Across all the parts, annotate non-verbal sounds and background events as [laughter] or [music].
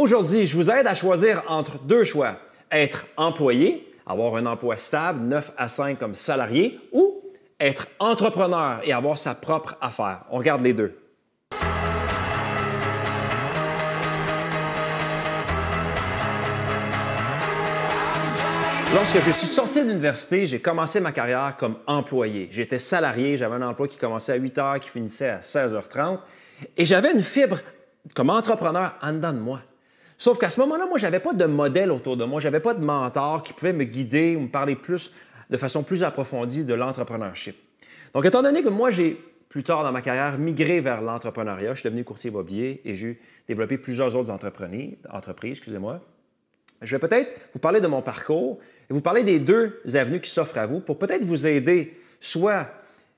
Aujourd'hui, je vous aide à choisir entre deux choix. Être employé, avoir un emploi stable, 9 à 5 comme salarié, ou être entrepreneur et avoir sa propre affaire. On regarde les deux. Lorsque je suis sorti de l'université, j'ai commencé ma carrière comme employé. J'étais salarié, j'avais un emploi qui commençait à 8 h, qui finissait à 16h30, et j'avais une fibre comme entrepreneur en dedans de moi. Sauf qu'à ce moment-là, moi, je n'avais pas de modèle autour de moi, je n'avais pas de mentor qui pouvait me guider ou me parler plus, de façon plus approfondie de l'entrepreneurship. Donc, étant donné que moi, j'ai plus tard dans ma carrière migré vers l'entrepreneuriat, je suis devenu courtier immobilier et j'ai développé plusieurs autres entreprises, excusez-moi. Je vais peut-être vous parler de mon parcours et vous parler des deux avenues qui s'offrent à vous pour peut-être vous aider, soit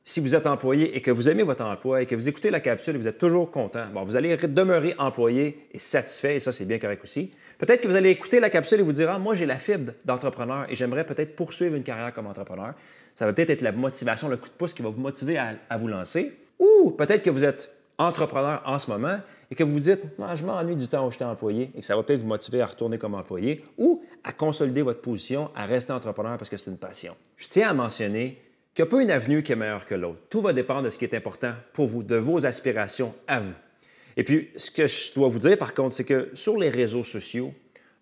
si vous êtes employé et que vous aimez votre emploi et que vous écoutez la capsule et vous êtes toujours content, vous allez demeurer employé et satisfait, et ça, c'est bien correct aussi. Peut-être que vous allez écouter la capsule et vous dire, ah, moi, j'ai la fibre d'entrepreneur et j'aimerais peut-être poursuivre une carrière comme entrepreneur. Ça va peut-être être la motivation, le coup de pouce qui va vous motiver à, vous lancer. Ou peut-être que vous êtes entrepreneur en ce moment et que vous vous dites ah, je m'ennuie du temps où j'étais employé et que ça va peut-être vous motiver à retourner comme employé ou à consolider votre position, à rester entrepreneur parce que c'est une passion. Je tiens à mentionner qu'il n'y a pas une avenue qui est meilleure que l'autre. Tout va dépendre de ce qui est important pour vous, de vos aspirations à vous. Et puis, ce que je dois vous dire par contre, c'est que sur les réseaux sociaux,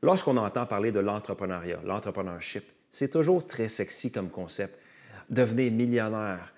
lorsqu'on entend parler de l'entrepreneuriat, l'entrepreneurship, c'est toujours très sexy comme concept. Devenez millionnaire,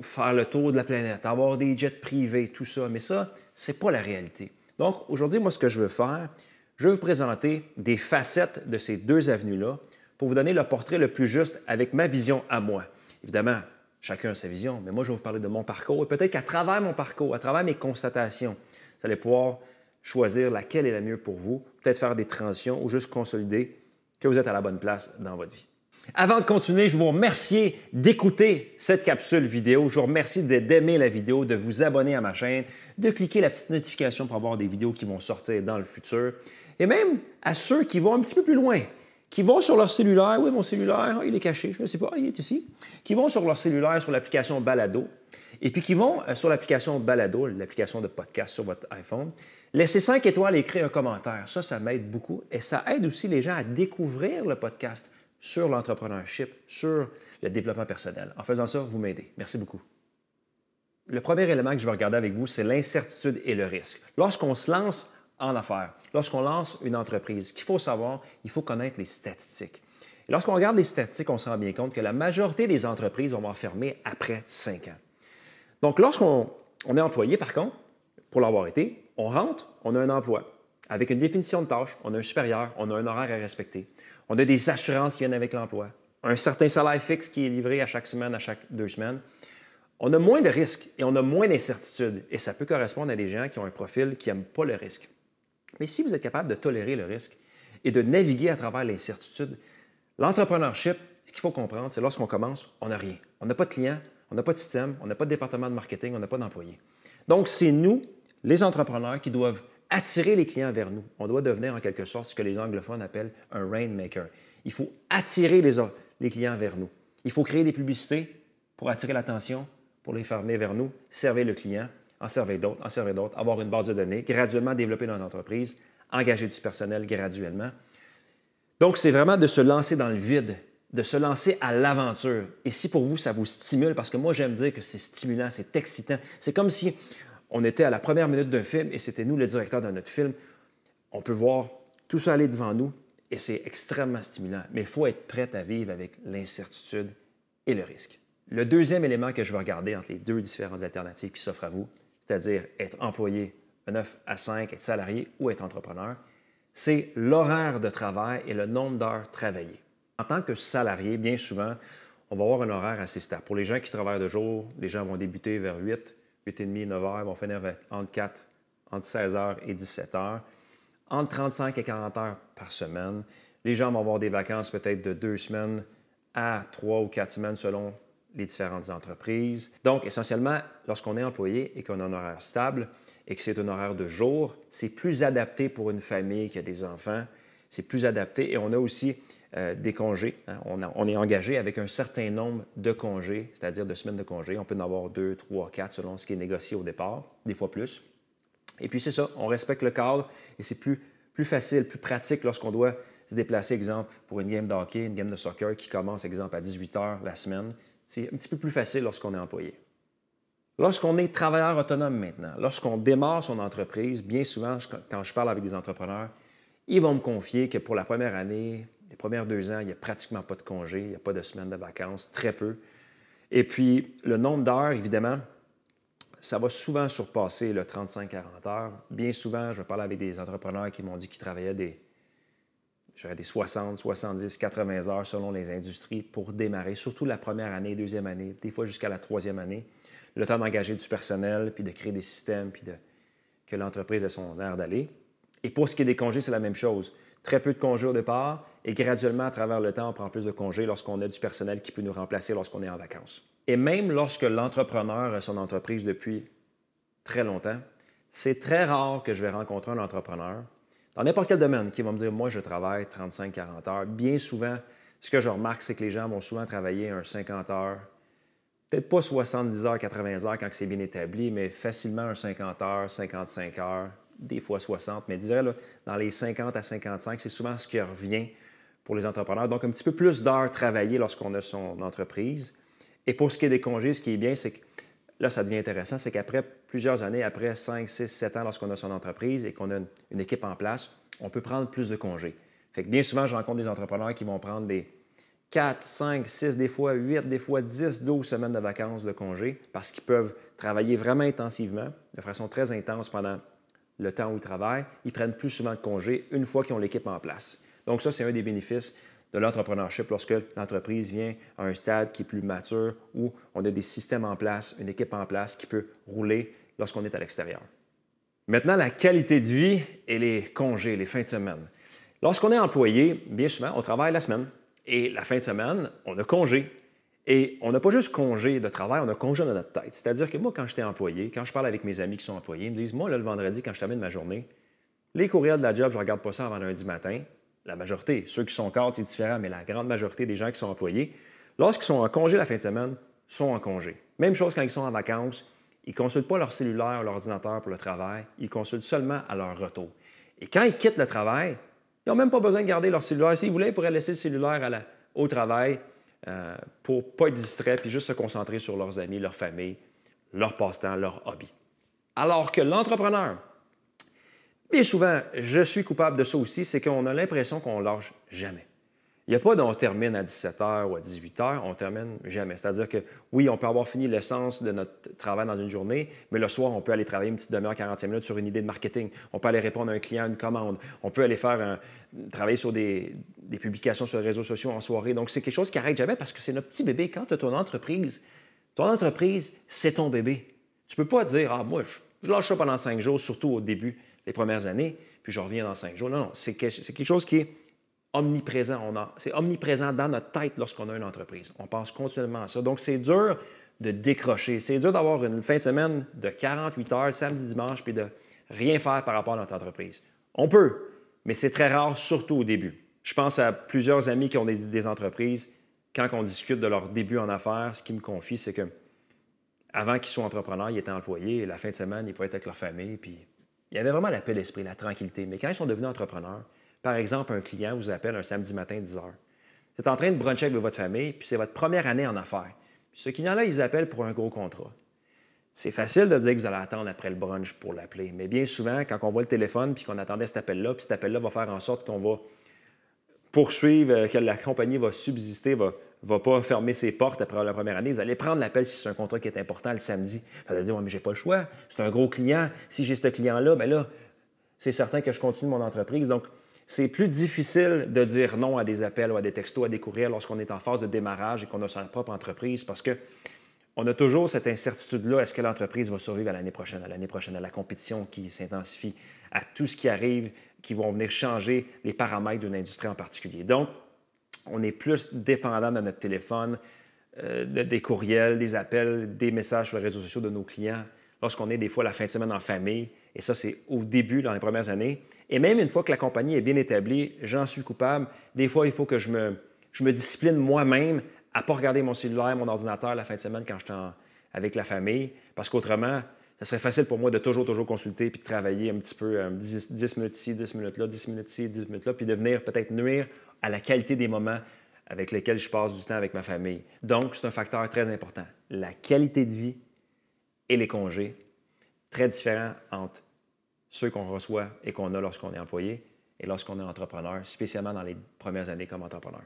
faire le tour de la planète, avoir des jets privés, tout ça. Mais ça, ce n'est pas la réalité. Donc, aujourd'hui, moi, ce que je veux faire, je vais vous présenter des facettes de ces deux avenues-là pour vous donner le portrait le plus juste avec ma vision à moi. Évidemment, chacun a sa vision, mais moi, je vais vous parler de mon parcours et peut-être qu'à travers mon parcours, à travers mes constatations, vous allez pouvoir choisir laquelle est la mieux pour vous, peut-être faire des transitions ou juste consolider que vous êtes à la bonne place dans votre vie. Avant de continuer, je vous remercie d'écouter cette capsule vidéo. Je vous remercie d'aimer la vidéo, de vous abonner à ma chaîne, de cliquer la petite notification pour avoir des vidéos qui vont sortir dans le futur. Et même à ceux qui vont un petit peu plus loin, qui vont sur leur cellulaire, oui, mon cellulaire, il est caché, je ne sais pas, il est ici, qui vont sur leur cellulaire, sur l'application Balado, et puis qui vont euh, sur l'application Balado, l'application de podcast sur votre iPhone, laisser 5 étoiles et écrire un commentaire. Ça, ça m'aide beaucoup et ça aide aussi les gens à découvrir le podcast sur l'entrepreneurship, sur le développement personnel. En faisant ça, vous m'aidez. Merci beaucoup. Le premier élément que je vais regarder avec vous, c'est l'incertitude et le risque. Lorsqu'on se lance en affaires, lorsqu'on lance une entreprise, qu'il faut savoir, il faut connaître les statistiques. Et lorsqu'on regarde les statistiques, on se rend bien compte que la majorité des entreprises vont fermer après cinq ans. Donc, lorsqu'on est employé, par contre, pour l'avoir été, on rentre, on a un emploi avec une définition de tâche, on a un supérieur, on a un horaire à respecter. On a des assurances qui viennent avec l'emploi, un certain salaire fixe qui est livré à chaque semaine, à chaque deux semaines. On a moins de risques et on a moins d'incertitudes. Et ça peut correspondre à des gens qui ont un profil qui n'aiment pas le risque. Mais si vous êtes capable de tolérer le risque et de naviguer à travers l'incertitude, l'entrepreneurship, ce qu'il faut comprendre, c'est lorsqu'on commence, on n'a rien. On n'a pas de clients, on n'a pas de système, on n'a pas de département de marketing, on n'a pas d'employés. Donc, c'est nous, les entrepreneurs, qui doivent attirer les clients vers nous. On doit devenir en quelque sorte ce que les anglophones appellent un rainmaker. Il faut attirer les, les clients vers nous. Il faut créer des publicités pour attirer l'attention, pour les faire venir vers nous, servir le client, en servir d'autres, en servir d'autres, avoir une base de données, graduellement développer notre entreprise, engager du personnel graduellement. Donc, c'est vraiment de se lancer dans le vide, de se lancer à l'aventure. Et si pour vous, ça vous stimule, parce que moi, j'aime dire que c'est stimulant, c'est excitant. C'est comme si on était à la première minute d'un film et c'était nous le directeur de notre film. On peut voir tout ça aller devant nous et c'est extrêmement stimulant. Mais il faut être prêt à vivre avec l'incertitude et le risque. Le deuxième élément que je vais regarder entre les deux différentes alternatives qui s'offrent à vous, c'est-à-dire être employé 9 à 5, être salarié ou être entrepreneur, c'est l'horaire de travail et le nombre d'heures travaillées. En tant que salarié, bien souvent, on va avoir un horaire assez stable. Pour les gens qui travaillent de jour, les gens vont débuter vers 8, 8h30, 9h, vont finir entre 4, entre 16h et 17h, entre 35 et 40 heures par semaine. Les gens vont avoir des vacances peut-être de deux semaines à trois ou quatre semaines selon les différentes entreprises. Donc, essentiellement, lorsqu'on est employé et qu'on a un horaire stable et que c'est un horaire de jour, c'est plus adapté pour une famille qui a des enfants. C'est plus adapté et on a aussi euh, des congés. Hein. On, est engagé avec un certain nombre de congés, c'est-à-dire de semaines de congés. On peut en avoir deux, trois, quatre selon ce qui est négocié au départ, des fois plus. Et puis c'est ça, on respecte le cadre et c'est plus facile, plus pratique lorsqu'on doit se déplacer, exemple, pour une game de une game de soccer qui commence, exemple, à 18 heures la semaine. C'est un petit peu plus facile lorsqu'on est employé. Lorsqu'on est travailleur autonome maintenant, lorsqu'on démarre son entreprise, bien souvent, quand je parle avec des entrepreneurs, ils vont me confier que pour la première année, les premières deux ans, il n'y a pratiquement pas de congé, il n'y a pas de semaine de vacances, très peu. Et puis, le nombre d'heures, évidemment, ça va souvent surpasser le 35-40 heures. Bien souvent, je parle avec des entrepreneurs qui m'ont dit qu'ils travaillaient des, des 60, 70, 80 heures selon les industries pour démarrer, surtout la première année, deuxième année, des fois jusqu'à la troisième année le temps d'engager du personnel, puis de créer des systèmes, puis que l'entreprise ait son air d'aller. Et pour ce qui est des congés, c'est la même chose. Très peu de congés au départ, et graduellement, à travers le temps, on prend plus de congés lorsqu'on a du personnel qui peut nous remplacer lorsqu'on est en vacances. Et même lorsque l'entrepreneur a son entreprise depuis très longtemps, c'est très rare que je vais rencontrer un entrepreneur dans n'importe quel domaine qui va me dire Moi, je travaille 35-40 heures. Bien souvent, ce que je remarque, c'est que les gens vont souvent travailler un 50 heures, peut-être pas 70 heures, 80 heures quand c'est bien établi, mais facilement un 50 heures, 55 heures, des fois 60, mais je dirais dans les 50 à 55, c'est souvent ce qui revient pour les entrepreneurs. Donc, un petit peu plus d'heures travaillées lorsqu'on a son entreprise. Et pour ce qui est des congés, ce qui est bien, c'est que là, ça devient intéressant, c'est qu'après plusieurs années, après 5, 6, 7 ans, lorsqu'on a son entreprise et qu'on a une, équipe en place, on peut prendre plus de congés. Fait que bien souvent, je rencontre des entrepreneurs qui vont prendre des 4, 5, 6, des fois 8, des fois 10, 12 semaines de vacances de congé parce qu'ils peuvent travailler vraiment intensivement, de façon très intense pendant le temps où ils travaillent. Ils prennent plus souvent de congés une fois qu'ils ont l'équipe en place. Donc ça, c'est un des bénéfices de l'entrepreneurship lorsque l'entreprise vient à un stade qui est plus mature, où on a des systèmes en place, une équipe en place qui peut rouler lorsqu'on est à l'extérieur. Maintenant, la qualité de vie et les congés, les fins de semaine. Lorsqu'on est employé, bien souvent, on travaille la semaine. Et la fin de semaine, on a congé. Et on n'a pas juste congé de travail, on a congé dans notre tête. C'est-à-dire que moi, quand j'étais employé, quand je parle avec mes amis qui sont employés, ils me disent Moi, le vendredi, quand je termine ma journée, les courriels de la job, je ne regarde pas ça avant lundi matin. La majorité, ceux qui sont cadres, c'est différent, mais la grande majorité des gens qui sont employés, lorsqu'ils sont en congé la fin de semaine, sont en congé. Même chose quand ils sont en vacances, ils ne consultent pas leur cellulaire ou leur ordinateur pour le travail, ils consultent seulement à leur retour. Et quand ils quittent le travail, ils n'ont même pas besoin de garder leur cellulaire. S'ils voulaient, ils pourraient laisser le cellulaire au travail euh, pour ne pas être distrait puis juste se concentrer sur leurs amis, leur famille, leur passe-temps, leur hobby. Alors que l'entrepreneur, bien souvent, je suis coupable de ça aussi, c'est qu'on a l'impression qu'on lâche jamais. Il n'y a pas d'on termine à 17h ou à 18h, on termine jamais. C'est-à-dire que oui, on peut avoir fini l'essence de notre travail dans une journée, mais le soir, on peut aller travailler une petite demi-heure, 45 minutes sur une idée de marketing. On peut aller répondre à un client, une commande. On peut aller faire un, travailler sur des, publications sur les réseaux sociaux en soirée. Donc, c'est quelque chose qui n'arrête jamais parce que c'est notre petit bébé. Quand tu as ton entreprise, ton entreprise, c'est ton bébé. Tu ne peux pas dire, ah, moi, je, lâche ça pendant cinq jours, surtout au début, les premières années, puis je reviens dans cinq jours. Non, non, c'est quelque chose qui est omniprésent. c'est omniprésent dans notre tête lorsqu'on a une entreprise. On pense continuellement à ça. Donc, c'est dur de décrocher. C'est dur d'avoir une fin de semaine de 48 heures, samedi, dimanche, puis de rien faire par rapport à notre entreprise. On peut, mais c'est très rare, surtout au début. Je pense à plusieurs amis qui ont des, entreprises. Quand on discute de leur début en affaires, ce qu'ils me confient, c'est que avant qu'ils soient entrepreneurs, ils étaient employés et la fin de semaine, ils pouvaient être avec leur famille. Puis il y avait vraiment la paix d'esprit, la tranquillité. Mais quand ils sont devenus entrepreneurs, par exemple, un client vous appelle un samedi matin 10 h. Êtes en train de bruncher avec votre famille, puis c'est votre première année en affaires. Puis ce client-là, il vous appelle pour un gros contrat. C'est facile de dire que vous allez attendre après le brunch pour l'appeler, mais bien souvent, quand on voit le téléphone puis qu'on attendait cet appel-là, puis cet appel-là va faire en sorte qu'on va poursuivre, euh, que la compagnie va subsister, va, va pas fermer ses portes après la première année. Vous allez prendre l'appel si c'est un contrat qui est important le samedi. Vous allez dire, oui, mais j'ai pas le choix. C'est un gros client. Si j'ai ce client-là, bien là, c'est certain que je continue mon entreprise. Donc, c'est plus difficile de dire non à des appels ou à des textos, à des courriels lorsqu'on est en phase de démarrage et qu'on a sa propre entreprise parce que on a toujours cette incertitude-là. Est-ce que l'entreprise va survivre à l'année prochaine, à l'année prochaine, à la compétition qui s'intensifie, à tout ce qui arrive, qui vont venir changer les paramètres d'une industrie en particulier? Donc, on est plus dépendant de notre téléphone, euh, des courriels, des appels, des messages sur les réseaux sociaux de nos clients lorsqu'on est des fois la fin de semaine en famille. Et ça, c'est au début, dans les premières années. Et même une fois que la compagnie est bien établie, j'en suis coupable. Des fois, il faut que je me, je me discipline moi-même à ne pas regarder mon cellulaire, mon ordinateur la fin de semaine quand je suis avec la famille, parce qu'autrement, ça serait facile pour moi de toujours, toujours consulter puis de travailler un petit peu 10, euh, 10 minutes ici, 10 minutes là, 10 minutes ici, 10 minutes là, puis de venir peut-être nuire à la qualité des moments avec lesquels je passe du temps avec ma famille. Donc, c'est un facteur très important. La qualité de vie et les congés, très différents entre ceux qu'on reçoit et qu'on a lorsqu'on est employé et lorsqu'on est entrepreneur, spécialement dans les premières années comme entrepreneur.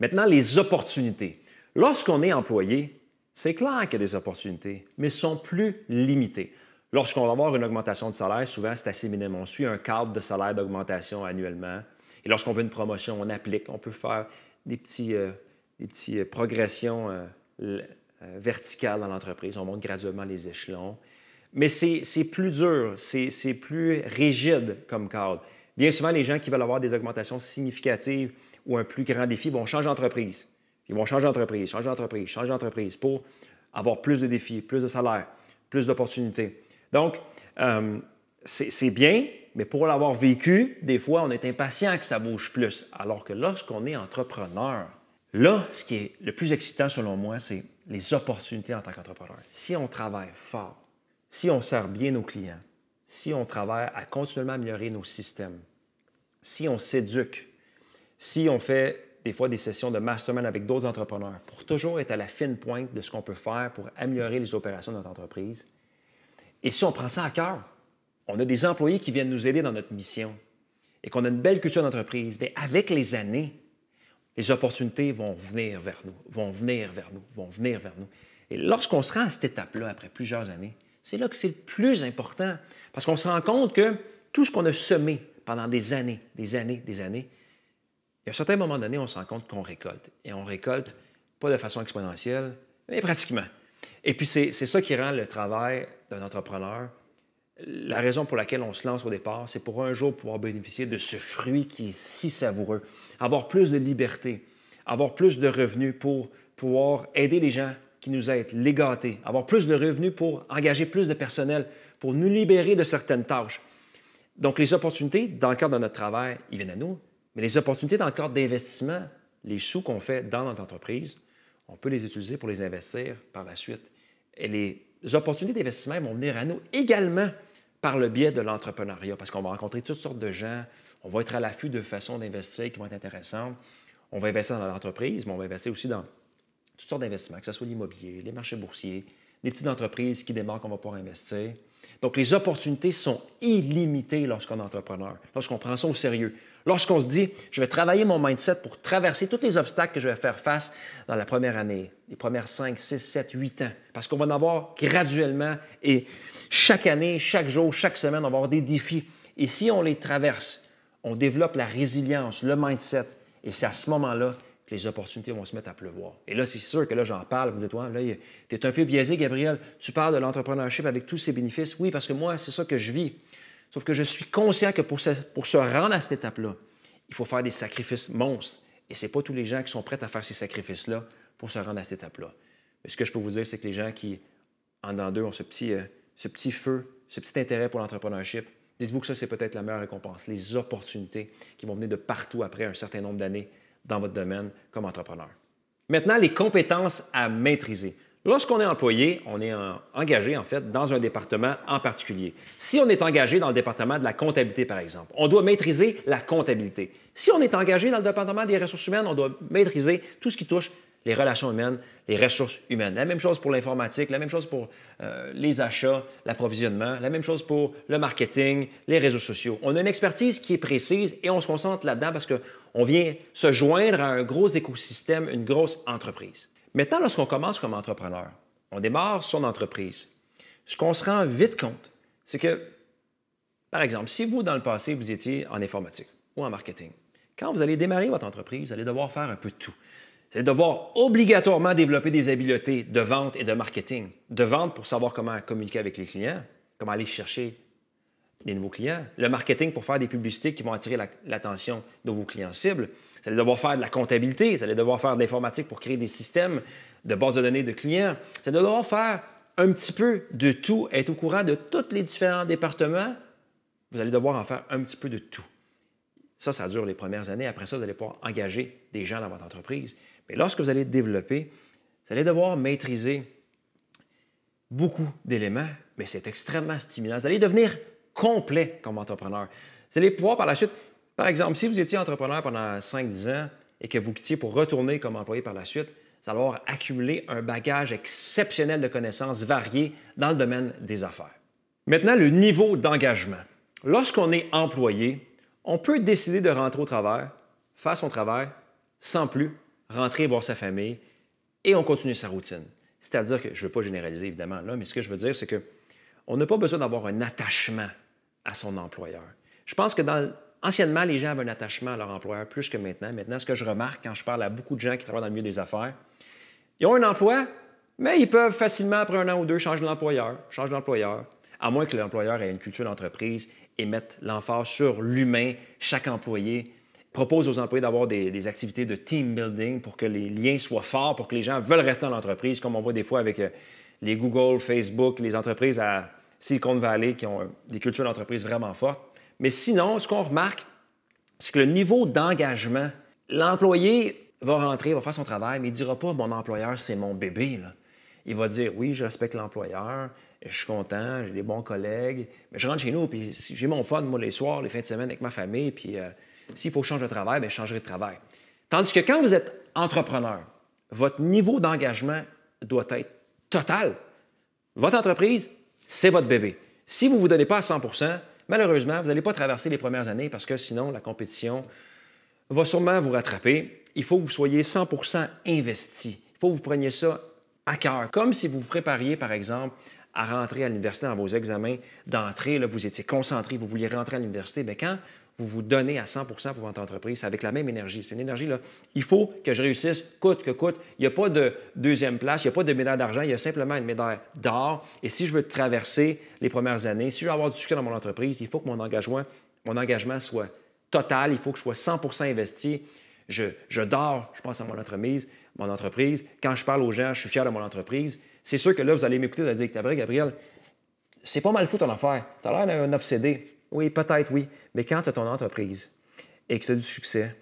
Maintenant, les opportunités. Lorsqu'on est employé, c'est clair qu'il y a des opportunités, mais sont plus limitées. Lorsqu'on va avoir une augmentation de salaire, souvent c'est assez minime. On suit un cadre de salaire d'augmentation annuellement. Et lorsqu'on veut une promotion, on applique. On peut faire des petites euh, petits, euh, progressions euh, verticales dans l'entreprise. On monte graduellement les échelons. Mais c'est plus dur, c'est plus rigide comme cadre. Bien souvent, les gens qui veulent avoir des augmentations significatives ou un plus grand défi vont changer d'entreprise. Ils vont changer d'entreprise, changer d'entreprise, changer d'entreprise pour avoir plus de défis, plus de salaire, plus d'opportunités. Donc, euh, c'est bien, mais pour l'avoir vécu, des fois, on est impatient que ça bouge plus. Alors que lorsqu'on est entrepreneur, là, ce qui est le plus excitant selon moi, c'est les opportunités en tant qu'entrepreneur. Si on travaille fort, si on sert bien nos clients, si on travaille à continuellement améliorer nos systèmes, si on s'éduque, si on fait des fois des sessions de mastermind avec d'autres entrepreneurs pour toujours être à la fine pointe de ce qu'on peut faire pour améliorer les opérations de notre entreprise. Et si on prend ça à cœur, on a des employés qui viennent nous aider dans notre mission et qu'on a une belle culture d'entreprise, bien, avec les années, les opportunités vont venir vers nous, vont venir vers nous, vont venir vers nous. Et lorsqu'on se rend à cette étape-là, après plusieurs années, c'est là que c'est le plus important, parce qu'on se rend compte que tout ce qu'on a semé pendant des années, des années, des années, y a un certain moment donné, on se rend compte qu'on récolte. Et on récolte pas de façon exponentielle, mais pratiquement. Et puis, c'est ça qui rend le travail d'un entrepreneur. La raison pour laquelle on se lance au départ, c'est pour un jour pouvoir bénéficier de ce fruit qui est si savoureux, avoir plus de liberté, avoir plus de revenus pour pouvoir aider les gens qui nous aident, les gâter, avoir plus de revenus pour engager plus de personnel, pour nous libérer de certaines tâches. Donc, les opportunités, dans le cadre de notre travail, ils viennent à nous, mais les opportunités dans le d'investissement, les sous qu'on fait dans notre entreprise, on peut les utiliser pour les investir par la suite. Et les opportunités d'investissement vont venir à nous également par le biais de l'entrepreneuriat, parce qu'on va rencontrer toutes sortes de gens, on va être à l'affût de façons d'investir qui vont être intéressantes. On va investir dans l'entreprise, mais on va investir aussi dans toutes sortes d'investissements, que ce soit l'immobilier, les marchés boursiers, des petites entreprises qui démarrent qu'on va pouvoir investir. Donc, les opportunités sont illimitées lorsqu'on est entrepreneur, lorsqu'on prend ça au sérieux. Lorsqu'on se dit, je vais travailler mon mindset pour traverser tous les obstacles que je vais faire face dans la première année, les premières 5, 6, 7, 8 ans, parce qu'on va en avoir graduellement et chaque année, chaque jour, chaque semaine, on va avoir des défis. Et si on les traverse, on développe la résilience, le mindset, et c'est à ce moment-là que les opportunités vont se mettre à pleuvoir. Et là, c'est sûr que là, j'en parle, vous dites, là, tu es un peu biaisé, Gabriel, tu parles de l'entrepreneurship avec tous ses bénéfices. Oui, parce que moi, c'est ça que je vis. Sauf que je suis conscient que pour se, rendre à cette étape-là, il faut faire des sacrifices monstres. Et ce n'est pas tous les gens qui sont prêts à faire ces sacrifices-là pour se rendre à cette étape-là. Mais ce que je peux vous dire, c'est que les gens qui, en dans d'eux, ont ce petit, euh, ce petit feu, ce petit intérêt pour l'entrepreneurship, dites-vous que ça, c'est peut-être la meilleure récompense, les opportunités qui vont venir de partout après un certain nombre d'années dans votre domaine comme entrepreneur. Maintenant, les compétences à maîtriser. Lorsqu'on est employé, on est engagé en fait dans un département en particulier. Si on est engagé dans le département de la comptabilité, par exemple, on doit maîtriser la comptabilité. Si on est engagé dans le département des ressources humaines, on doit maîtriser tout ce qui touche les relations humaines, les ressources humaines. La même chose pour l'informatique, la même chose pour euh, les achats, l'approvisionnement, la même chose pour le marketing, les réseaux sociaux. On a une expertise qui est précise et on se concentre là-dedans parce qu'on vient se joindre à un gros écosystème, une grosse entreprise. Maintenant, lorsqu'on commence comme entrepreneur, on démarre son entreprise. Ce qu'on se rend vite compte, c'est que, par exemple, si vous, dans le passé, vous étiez en informatique ou en marketing, quand vous allez démarrer votre entreprise, vous allez devoir faire un peu de tout. Vous allez devoir obligatoirement développer des habiletés de vente et de marketing. De vente pour savoir comment communiquer avec les clients, comment aller chercher des nouveaux clients. Le marketing pour faire des publicités qui vont attirer l'attention de vos clients cibles. Vous allez devoir faire de la comptabilité, vous allez devoir faire de l'informatique pour créer des systèmes de base de données de clients. Vous allez devoir faire un petit peu de tout, être au courant de tous les différents départements. Vous allez devoir en faire un petit peu de tout. Ça, ça dure les premières années. Après ça, vous allez pouvoir engager des gens dans votre entreprise. Mais lorsque vous allez développer, vous allez devoir maîtriser beaucoup d'éléments, mais c'est extrêmement stimulant. Vous allez devenir complet comme entrepreneur. Vous allez pouvoir par la suite, par exemple, si vous étiez entrepreneur pendant 5-10 ans et que vous quittiez pour retourner comme employé par la suite, vous allez avoir accumulé un bagage exceptionnel de connaissances variées dans le domaine des affaires. Maintenant, le niveau d'engagement. Lorsqu'on est employé, on peut décider de rentrer au travail, faire son travail, sans plus rentrer voir sa famille et on continue sa routine. C'est-à-dire que, je ne veux pas généraliser évidemment là, mais ce que je veux dire, c'est qu'on n'a pas besoin d'avoir un attachement à son employeur. Je pense que dans, anciennement, les gens avaient un attachement à leur employeur plus que maintenant. Maintenant, ce que je remarque quand je parle à beaucoup de gens qui travaillent dans le milieu des affaires, ils ont un emploi, mais ils peuvent facilement, après un an ou deux, changer d'employeur, changer d'employeur, à moins que l'employeur ait une culture d'entreprise et mette l'emphase sur l'humain, chaque employé propose aux employés d'avoir des, activités de team building pour que les liens soient forts, pour que les gens veulent rester dans l'entreprise, comme on voit des fois avec euh, les Google, Facebook, les entreprises à Silicon Valley qui ont euh, des cultures d'entreprise vraiment fortes. Mais sinon, ce qu'on remarque, c'est que le niveau d'engagement, l'employé va rentrer, va faire son travail, mais il ne dira pas mon employeur, c'est mon bébé. Il va dire oui, je respecte l'employeur, je suis content, j'ai des bons collègues, mais je rentre chez nous, puis j'ai mon fun, moi, les soirs, les fins de semaine avec ma famille, puis euh, s'il faut changer de travail, bien, je changerai de travail. Tandis que quand vous êtes entrepreneur, votre niveau d'engagement doit être total. Votre entreprise, c'est votre bébé. Si vous ne vous donnez pas à 100 malheureusement, vous n'allez pas traverser les premières années parce que sinon, la compétition va sûrement vous rattraper. Il faut que vous soyez 100% investi. Il faut que vous preniez ça à cœur, comme si vous vous prépariez, par exemple, à rentrer à l'université dans vos examens d'entrée. Vous étiez concentré, vous vouliez rentrer à l'université. Mais quand vous vous donnez à 100% pour votre entreprise, avec la même énergie. C'est une énergie, là, il faut que je réussisse, coûte que coûte. Il n'y a pas de deuxième place, il n'y a pas de médaille d'argent, il y a simplement une médaille d'or. Et si je veux traverser les premières années, si je veux avoir du succès dans mon entreprise, il faut que mon engagement, soit total, il faut que je sois 100% investi. Je, dors, je pense à mon entreprise, mon entreprise. Quand je parle aux gens, je suis fier de mon entreprise. C'est sûr que là, vous allez m'écouter, vous allez dire, Gabriel, c'est pas mal fou ton affaire. Tu as l'air d'un obsédé. Oui, peut-être, oui. Mais quand tu as ton entreprise et que tu as du succès,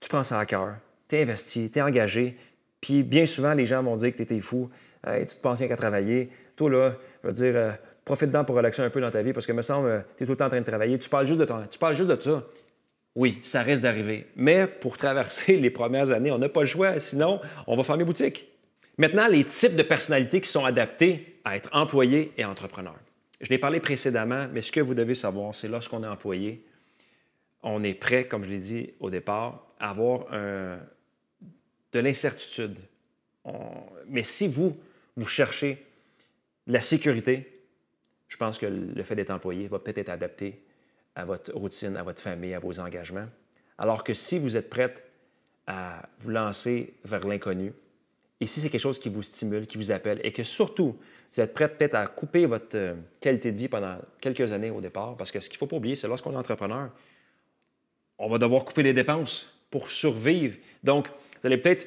tu prends ça à cœur, tu es investi, tu es engagé, puis bien souvent, les gens vont dire que tu étais fou, tu te penses rien qu'à travailler. Toi, là, je veux dire, euh, profite-en pour relaxer un peu dans ta vie parce que, me semble, euh, tu es tout le temps en train de travailler. Tu parles juste de, ton, tu parles juste de ça. Oui, ça risque d'arriver. Mais pour traverser [laughs] les premières années, on n'a pas le choix. Sinon, on va fermer boutique. Maintenant, les types de personnalités qui sont adaptés à être employés et entrepreneurs. Je l'ai parlé précédemment, mais ce que vous devez savoir, c'est lorsqu'on est employé, on est prêt, comme je l'ai dit au départ, à avoir de l'incertitude. Mais si vous, vous cherchez la sécurité, je pense que le fait d'être employé va peut-être être adapté à votre routine, à votre famille, à vos engagements. Alors que si vous êtes prête à vous lancer vers l'inconnu, et si c'est quelque chose qui vous stimule, qui vous appelle, et que surtout vous êtes prêt peut-être à couper votre euh, qualité de vie pendant quelques années au départ, parce que ce qu'il ne faut pas oublier, c'est lorsqu'on est entrepreneur, on va devoir couper les dépenses pour survivre. Donc, vous allez peut-être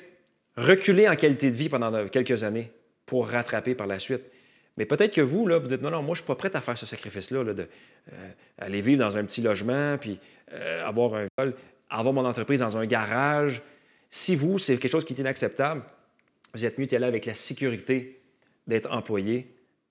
reculer en qualité de vie pendant quelques années pour rattraper par la suite. Mais peut-être que vous, là, vous dites non, non, moi, je ne suis pas prêt à faire ce sacrifice-là, là, euh, vivre dans un petit logement, puis euh, avoir un vol, avoir mon entreprise dans un garage. Si vous, c'est quelque chose qui est inacceptable, vous êtes mieux d'y avec la sécurité d'être employé,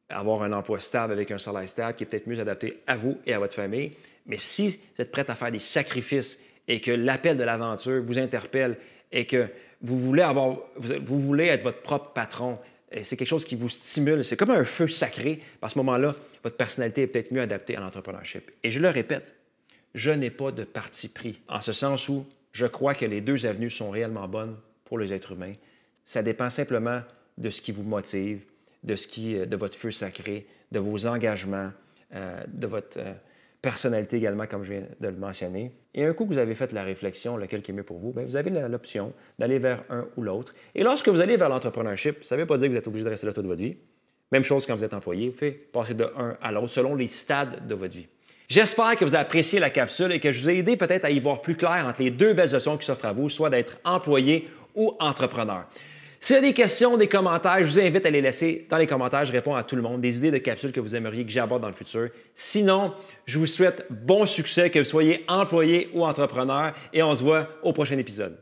avoir un emploi stable avec un salaire stable qui est peut-être mieux adapté à vous et à votre famille. Mais si vous êtes prêt à faire des sacrifices et que l'appel de l'aventure vous interpelle et que vous voulez, avoir, vous voulez être votre propre patron, c'est quelque chose qui vous stimule, c'est comme un feu sacré. À ce moment-là, votre personnalité est peut-être mieux adaptée à l'entrepreneurship. Et je le répète, je n'ai pas de parti pris, en ce sens où je crois que les deux avenues sont réellement bonnes pour les êtres humains. Ça dépend simplement de ce qui vous motive, de, ce qui, euh, de votre feu sacré, de vos engagements, euh, de votre euh, personnalité également, comme je viens de le mentionner. Et un coup que vous avez fait la réflexion, lequel qui est mieux pour vous, bien, vous avez l'option d'aller vers un ou l'autre. Et lorsque vous allez vers l'entrepreneurship, ça ne veut pas dire que vous êtes obligé de rester là toute votre vie. Même chose quand vous êtes employé, vous faites passer de un à l'autre selon les stades de votre vie. J'espère que vous avez apprécié la capsule et que je vous ai aidé peut-être à y voir plus clair entre les deux belles options qui s'offrent à vous, soit d'être employé ou entrepreneur. S'il y a des questions, des commentaires, je vous invite à les laisser dans les commentaires. Je réponds à tout le monde. Des idées de capsules que vous aimeriez que j'aborde dans le futur. Sinon, je vous souhaite bon succès, que vous soyez employé ou entrepreneur, et on se voit au prochain épisode.